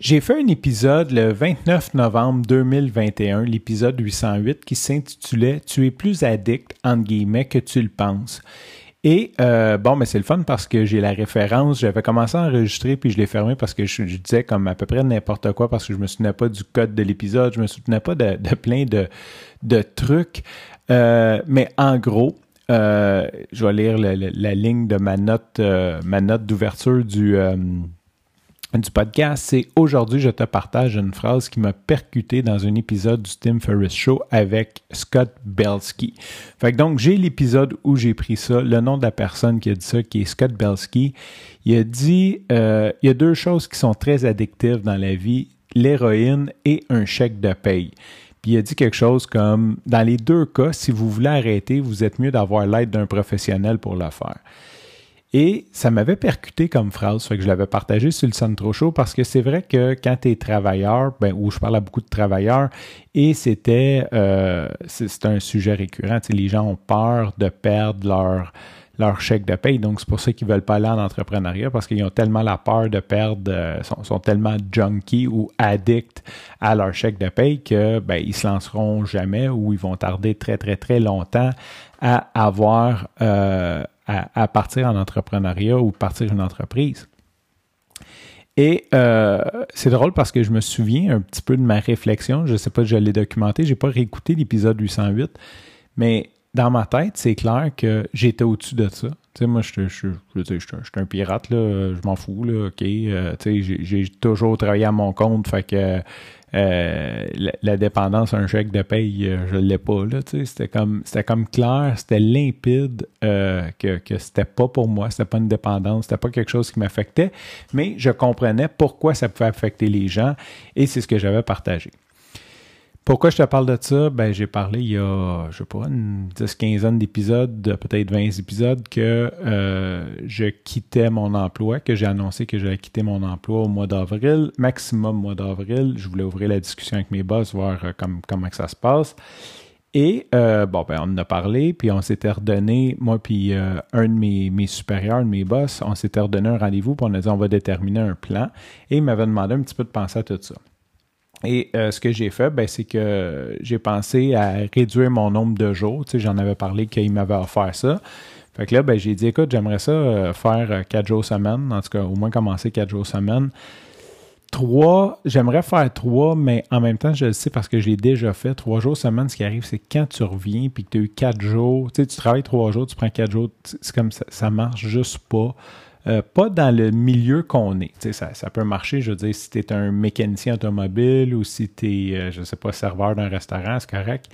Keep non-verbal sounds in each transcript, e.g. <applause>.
J'ai fait un épisode le 29 novembre 2021, l'épisode 808, qui s'intitulait Tu es plus addict, entre guillemets, que tu le penses. Et euh, bon, mais c'est le fun parce que j'ai la référence. J'avais commencé à enregistrer puis je l'ai fermé parce que je, disais comme à peu près n'importe quoi parce que je me souvenais pas du code de l'épisode, je me souvenais pas de, plein de, trucs. Euh, mais en gros, euh, je vais lire la, ligne de ma note, ma note d'ouverture du du podcast, c'est aujourd'hui je te partage une phrase qui m'a percuté dans un épisode du Tim Ferriss Show avec Scott Belsky. Fait que donc j'ai l'épisode où j'ai pris ça, le nom de la personne qui a dit ça, qui est Scott Belsky. Il a dit euh, il y a deux choses qui sont très addictives dans la vie, l'héroïne et un chèque de paye. Puis il a dit quelque chose comme dans les deux cas, si vous voulez arrêter, vous êtes mieux d'avoir l'aide d'un professionnel pour le faire. Et ça m'avait percuté comme phrase, fait que je l'avais partagé sur le Centro Show parce que c'est vrai que quand tu es travailleur, ben, où je parle à beaucoup de travailleurs, et c'était euh, c'est un sujet récurrent. Les gens ont peur de perdre leur, leur chèque de paye. Donc, c'est pour ça qu'ils ne veulent pas aller en entrepreneuriat parce qu'ils ont tellement la peur de perdre, euh, sont, sont, tellement junkies ou addicts à leur chèque de paye que ben, ils se lanceront jamais ou ils vont tarder très, très, très longtemps à avoir euh, à, partir en entrepreneuriat ou partir une entreprise. Et euh, c'est drôle parce que je me souviens un petit peu de ma réflexion. Je ne sais pas si je l'ai documenté. Je n'ai pas réécouté l'épisode 808. Mais dans ma tête, c'est clair que j'étais au-dessus de ça. Tu sais, moi, je, suis un pirate, là. Je m'en fous, là. OK. Euh, tu sais, j'ai toujours travaillé à mon compte. Fait que euh, la, dépendance à un chèque de paye, euh, je ne l'ai pas. Là, c'était, comme, c'était comme clair, c'était limpide euh, que, que c'était pas pour moi, c'était pas une dépendance, c'était pas quelque chose qui m'affectait, mais je comprenais pourquoi ça pouvait affecter les gens et c'est ce que j'avais partagé. Pourquoi je te parle de ça? Ben, j'ai parlé il y a, je sais pas, une 10 quinzaine d'épisodes, peut-être 20 épisodes, que euh, je quittais mon emploi, que j'ai annoncé que j'allais quitter mon emploi au mois d'avril, maximum mois d'avril. Je voulais ouvrir la discussion avec mes boss, voir euh, comment ça se passe. Et euh, bon, ben, on en a parlé, puis on s'était redonné, moi puis un de mes, mes, supérieurs, de mes boss, on s'était redonné un rendez-vous, puis on a dit on va déterminer un plan. Et il m'avait demandé un petit peu de penser à tout ça. Et euh, ce que j'ai fait, ben, c'est que j'ai pensé à réduire mon nombre de jours. Tu sais, j'en avais parlé qu'il m'avait offert ça. Fait que là, ben, j'ai dit, écoute, j'aimerais ça euh, faire euh, quatre jours semaine, en tout cas, au moins commencer quatre jours semaine. Trois, j'aimerais faire trois, mais en même temps, je le sais parce que je l'ai déjà fait. Trois jours semaine, ce qui arrive, c'est quand tu reviens puis que tu as eu quatre jours, tu tu travailles trois jours, tu prends quatre jours, c'est comme ça, ça marche juste pas. Euh, pas dans le milieu qu'on est. Ça, peut marcher, je veux dire, si tu es un mécanicien automobile ou si tu es, euh, je ne sais pas, serveur d'un restaurant, c'est correct.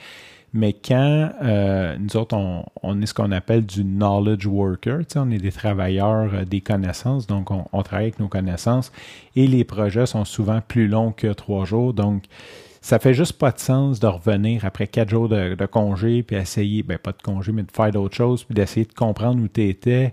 Mais quand euh, nous autres, on, est ce qu'on appelle du knowledge worker, on est des travailleurs des connaissances, donc on, travaille avec nos connaissances et les projets sont souvent plus longs que trois jours. Donc, ça fait juste pas de sens de revenir après quatre jours de, congé, puis essayer, ben pas de congé, mais de faire d'autres choses, puis d'essayer de comprendre où tu étais.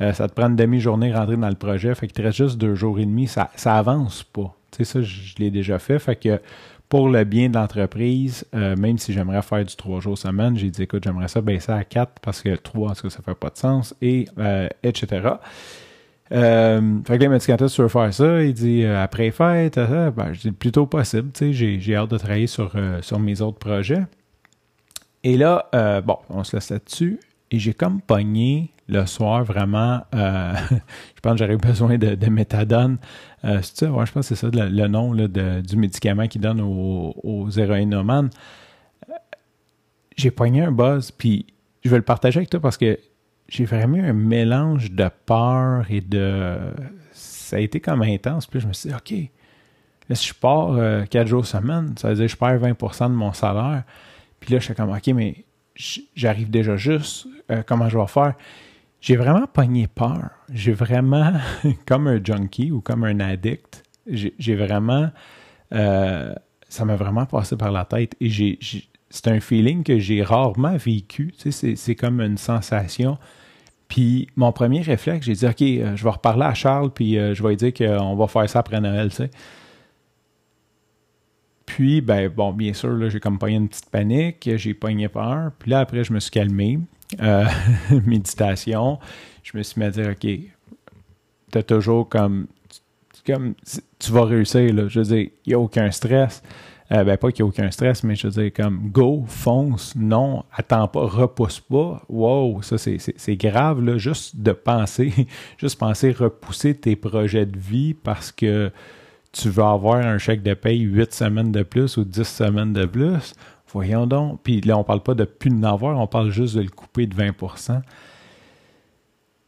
Euh, ça te prend une demi-journée rentrer dans le projet, fait qu'il te reste juste deux jours et demi, ça, ça avance pas. Tu sais, ça, je, l'ai déjà fait, fait que pour le bien de l'entreprise, euh, même si j'aimerais faire du trois jours semaine, j'ai dit, écoute, j'aimerais ça baisser à quatre parce que trois, parce que ça fait pas de sens, et euh, etc. Euh, fait que là, il tu veux faire ça, il dit euh, après fête, euh, ben, je dis plutôt possible, tu sais, j'ai, hâte de travailler sur, sur mes autres projets. Et là, bon, on se laisse là-dessus. Et j'ai comme pogné le soir vraiment, <laughs> je pense que j'aurais besoin de, méthadone. c'est ça, ouais, je pense que c'est ça le, nom de, du médicament qu'il donne aux, aux. J'ai pogné un buzz, puis je vais le partager avec toi parce que j'ai vraiment eu un mélange de peur et de. Ça a été comme intense. Puis je me suis dit, OK, là, si je pars euh, quatre jours semaine, ça veut dire que je perds 20 de mon salaire. Puis là, je suis comme, OK, mais j'arrive déjà juste. Euh, comment je vais faire? J'ai vraiment pogné peur. J'ai vraiment, <laughs> comme un junkie ou comme un addict, j'ai vraiment. Euh, ça m'a vraiment passé par la tête et j'ai c'est un feeling que j'ai rarement vécu. C'est comme une sensation. Puis mon premier réflexe, j'ai dit, OK, euh, je vais reparler à Charles, puis euh, je vais lui dire qu'on va faire ça après Noël, tu sais. Puis, ben, bon, bien sûr, là, j'ai comme pogné une petite panique, j'ai pogné peur. Puis là, après, je me suis calmé. Euh, <laughs> méditation. Je me suis mis à dire, OK, t'as toujours comme, comme, tu vas réussir, là. Je veux dire, il n'y a aucun stress. Euh, ben, pas qu'il n'y a aucun stress, mais je veux dire, comme go, fonce, non, attends pas, repousse pas. Wow, ça c'est grave, là, juste de penser, <laughs> juste penser repousser tes projets de vie parce que tu veux avoir un chèque de paye 8 semaines de plus ou 10 semaines de plus. Voyons donc. Puis là, on parle pas de plus de on parle juste de le couper de 20%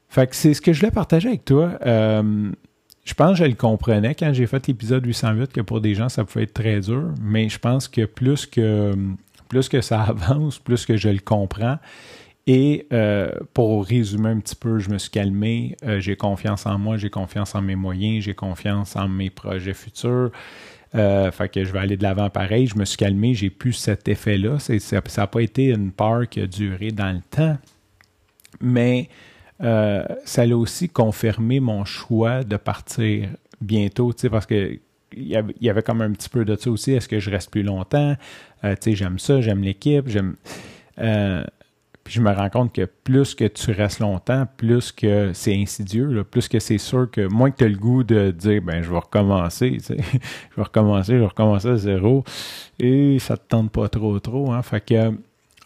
Fait que c'est ce que je voulais partager avec toi. Euh, je pense que je le comprenais quand j'ai fait l'épisode 808 que pour des gens, ça pouvait être très dur, mais je pense que plus que, plus que ça <laughs> avance, plus que je le comprends. Et euh, pour résumer un petit peu, je me suis calmé, euh, j'ai confiance en moi, j'ai confiance en mes moyens, j'ai confiance en mes projets futurs. Euh, fait que je vais aller de l'avant pareil. Je me suis calmé, j'ai plus cet effet-là. Ça n'a pas été une peur qui a duré dans le temps. Mais euh, ça a aussi confirmé mon choix de partir bientôt, parce que il y, avait, comme un petit peu de ça aussi. Est-ce que je reste plus longtemps? Euh, j'aime ça, j'aime l'équipe, j'aime. Euh, puis je me rends compte que plus que tu restes longtemps, plus que c'est insidieux, plus que c'est sûr que moins que tu as le goût de dire ben je vais recommencer, <laughs> je vais recommencer, je vais recommencer à zéro, et ça te tente pas trop trop. Hein? Fait que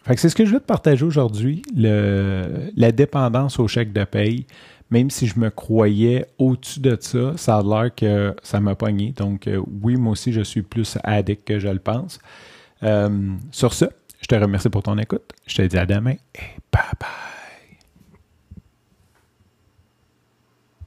c'est ce que je veux te partager aujourd'hui, la dépendance au chèque de paye. Même si je me croyais au-dessus de ça, ça a l'air que ça m'a pogné. Donc euh, oui, moi aussi, je suis plus addict que je le pense. Euh, sur ce, je te remercie pour ton écoute. Je te dis à demain et bye bye.